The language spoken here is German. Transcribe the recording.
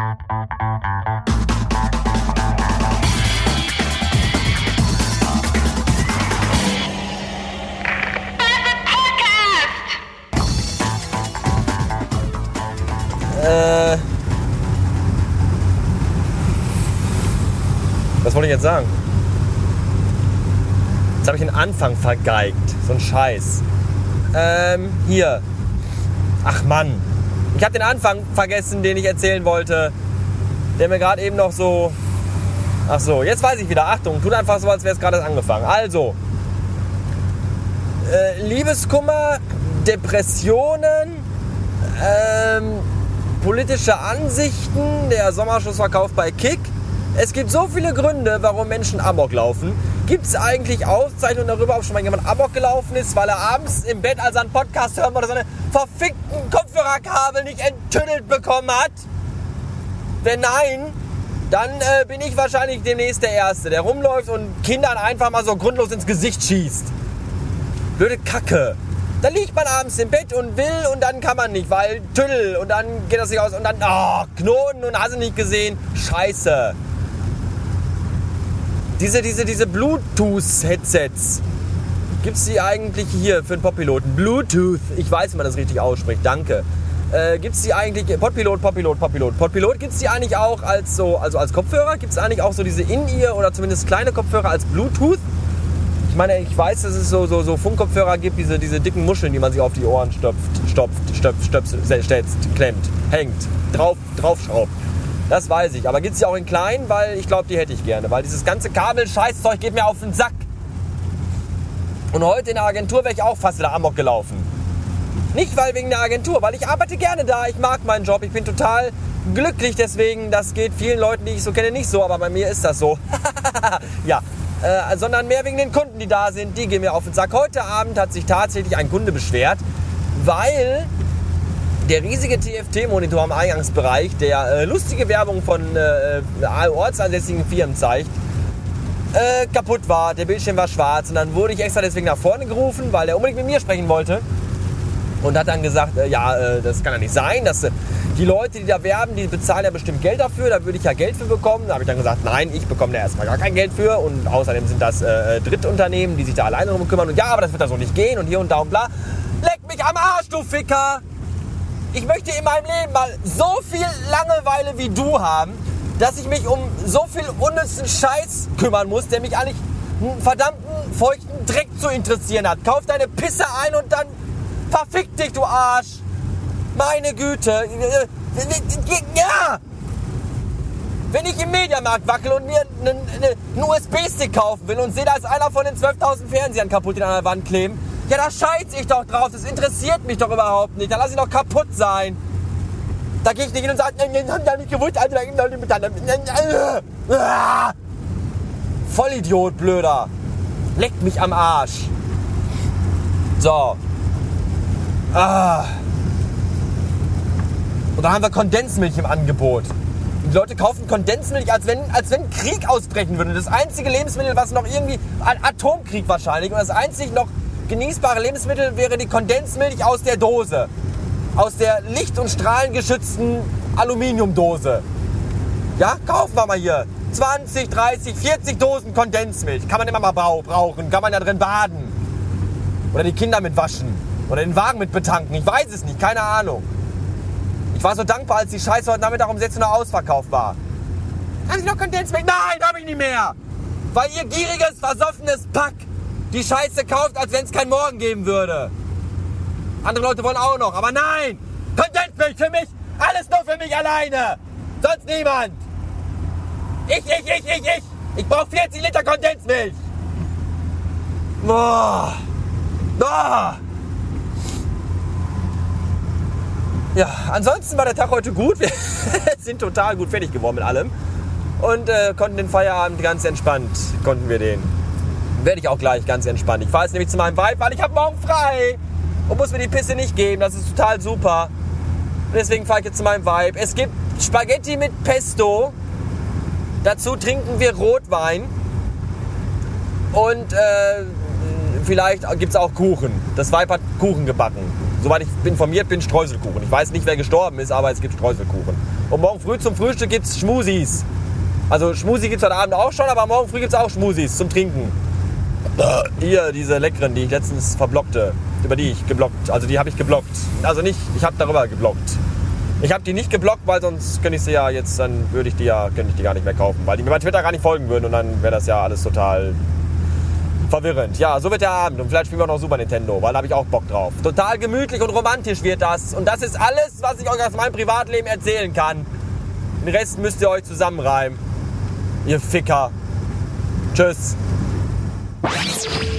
Äh. Was wollte ich jetzt sagen? Jetzt habe ich den Anfang vergeigt. So ein Scheiß. Ähm, hier. Ach Mann. Ich habe den Anfang vergessen, den ich erzählen wollte. Der mir gerade eben noch so. Ach so, jetzt weiß ich wieder. Achtung, tut einfach so, als wäre es gerade angefangen. Also. Äh, Liebeskummer, Depressionen, ähm, politische Ansichten, der Sommerschussverkauf bei Kick. Es gibt so viele Gründe, warum Menschen Amok laufen. Gibt es eigentlich Auszeichnungen darüber, ob schon mal jemand Amok gelaufen ist, weil er abends im Bett, als einen Podcast hören wollte, seine verfickten Kopfhörerkabel nicht enttüdelt bekommen hat? Wenn nein, dann äh, bin ich wahrscheinlich demnächst der Erste, der rumläuft und Kindern einfach mal so grundlos ins Gesicht schießt. Blöde Kacke. Dann liegt man abends im Bett und will und dann kann man nicht, weil Tüdel und dann geht das nicht aus und dann oh, Knoten und hast du nicht gesehen. Scheiße. Diese, diese, diese Bluetooth-Headsets. Gibt es die eigentlich hier für einen Poppiloten? Bluetooth. Ich weiß, wie man das richtig ausspricht. Danke. Äh, gibt es die eigentlich, Podpilot, Podpilot, Podpilot. Podpilot gibt es die eigentlich auch als so, also als Kopfhörer? Gibt es eigentlich auch so diese In-Ear oder zumindest kleine Kopfhörer als Bluetooth? Ich meine, ich weiß, dass es so, so, so Funkkopfhörer gibt, diese, diese dicken Muscheln, die man sich auf die Ohren stopft, stopft, stöpft, stöpft, setzt, klemmt, hängt, drauf, draufschraubt. Das weiß ich. Aber gibt es die auch in klein? Weil ich glaube, die hätte ich gerne. Weil dieses ganze Kabel-Scheißzeug geht mir auf den Sack. Und heute in der Agentur wäre ich auch fast wieder Amok gelaufen. Nicht weil wegen der Agentur, weil ich arbeite gerne da. Ich mag meinen Job. Ich bin total glücklich deswegen. Das geht vielen Leuten, die ich so kenne, nicht so. Aber bei mir ist das so. ja, äh, sondern mehr wegen den Kunden, die da sind. Die gehen mir auf den Sack. Heute Abend hat sich tatsächlich ein Kunde beschwert, weil der riesige TFT-Monitor am Eingangsbereich, der äh, lustige Werbung von äh, ortsansässigen Firmen zeigt, äh, kaputt war. Der Bildschirm war schwarz und dann wurde ich extra deswegen nach vorne gerufen, weil er unbedingt mit mir sprechen wollte. Und hat dann gesagt, äh, ja, äh, das kann ja nicht sein, dass äh, die Leute, die da werben, die bezahlen ja bestimmt Geld dafür, da würde ich ja Geld für bekommen. Da habe ich dann gesagt, nein, ich bekomme da erstmal gar kein Geld für und außerdem sind das äh, Drittunternehmen, die sich da alleine drum kümmern und ja, aber das wird da so nicht gehen und hier und da und bla. Leck mich am Arsch, du Ficker! Ich möchte in meinem Leben mal so viel Langeweile wie du haben, dass ich mich um so viel unnützen Scheiß kümmern muss, der mich eigentlich einen verdammten feuchten Dreck zu interessieren hat. Kauf deine Pisse ein und dann verfick dich, du Arsch! Meine Güte! Ja! Wenn ich im Mediamarkt wackel und mir einen, einen USB-Stick kaufen will und sehe, da ist einer von den 12.000 Fernsehern kaputt, die an der Wand kleben, ja, da scheiß ich doch drauf. Das interessiert mich doch überhaupt nicht. Da lass ich doch kaputt sein. Da gehe ich nicht hin und sage, haben ja nicht gewusst, Alter, da Vollidiot, blöder. Leckt mich am Arsch. So. Ah. Und dann haben wir Kondensmilch im Angebot. Die Leute kaufen Kondensmilch, als wenn, als wenn Krieg ausbrechen würde. Das einzige Lebensmittel, was noch irgendwie. Atomkrieg wahrscheinlich. Und das einzige noch genießbare Lebensmittel wäre die Kondensmilch aus der Dose. Aus der licht- und strahlengeschützten Aluminiumdose. Ja, kaufen wir mal hier. 20, 30, 40 Dosen Kondensmilch. Kann man immer mal brauchen. Kann man da drin baden. Oder die Kinder mit waschen. Oder den Wagen mit betanken. Ich weiß es nicht. Keine Ahnung. Ich war so dankbar, als die Scheiße heute Nachmittag um 16 Uhr ausverkauft war. Haben Sie noch Kondensmilch? Nein, habe ich nicht mehr. Weil ihr gieriges, versoffenes Pack die Scheiße kauft, als wenn es keinen Morgen geben würde. Andere Leute wollen auch noch, aber nein! Kondensmilch für mich, alles nur für mich alleine! Sonst niemand! Ich, ich, ich, ich, ich! Ich brauche 40 Liter Kondensmilch! Boah! Boah! Ja, ansonsten war der Tag heute gut. Wir sind total gut fertig geworden mit allem. Und äh, konnten den Feierabend ganz entspannt, konnten wir den werde ich auch gleich ganz entspannt. Ich fahre jetzt nämlich zu meinem Vibe, weil ich habe morgen frei und muss mir die Pisse nicht geben. Das ist total super. Deswegen fahre ich jetzt zu meinem Vibe. Es gibt Spaghetti mit Pesto. Dazu trinken wir Rotwein. Und äh, vielleicht gibt es auch Kuchen. Das Vibe hat Kuchen gebacken. Soweit ich informiert bin, Streuselkuchen. Ich weiß nicht, wer gestorben ist, aber es gibt Streuselkuchen. Und morgen früh zum Frühstück gibt's Schmusis. Also Schmusi gibt's heute Abend auch schon, aber morgen früh gibt's auch Schmusis zum Trinken. Hier, diese leckeren, die ich letztens verblockte. Über die ich geblockt. Also die habe ich geblockt. Also nicht, ich habe darüber geblockt. Ich habe die nicht geblockt, weil sonst könnte ich sie ja jetzt, dann würde ich die ja, könnte ich die gar nicht mehr kaufen, weil die mir bei Twitter gar nicht folgen würden und dann wäre das ja alles total verwirrend. Ja, so wird der Abend und vielleicht spielen wir noch Super Nintendo, weil da habe ich auch Bock drauf. Total gemütlich und romantisch wird das und das ist alles, was ich euch aus meinem Privatleben erzählen kann. Den Rest müsst ihr euch zusammenreimen. Ihr Ficker. Tschüss. Thank you.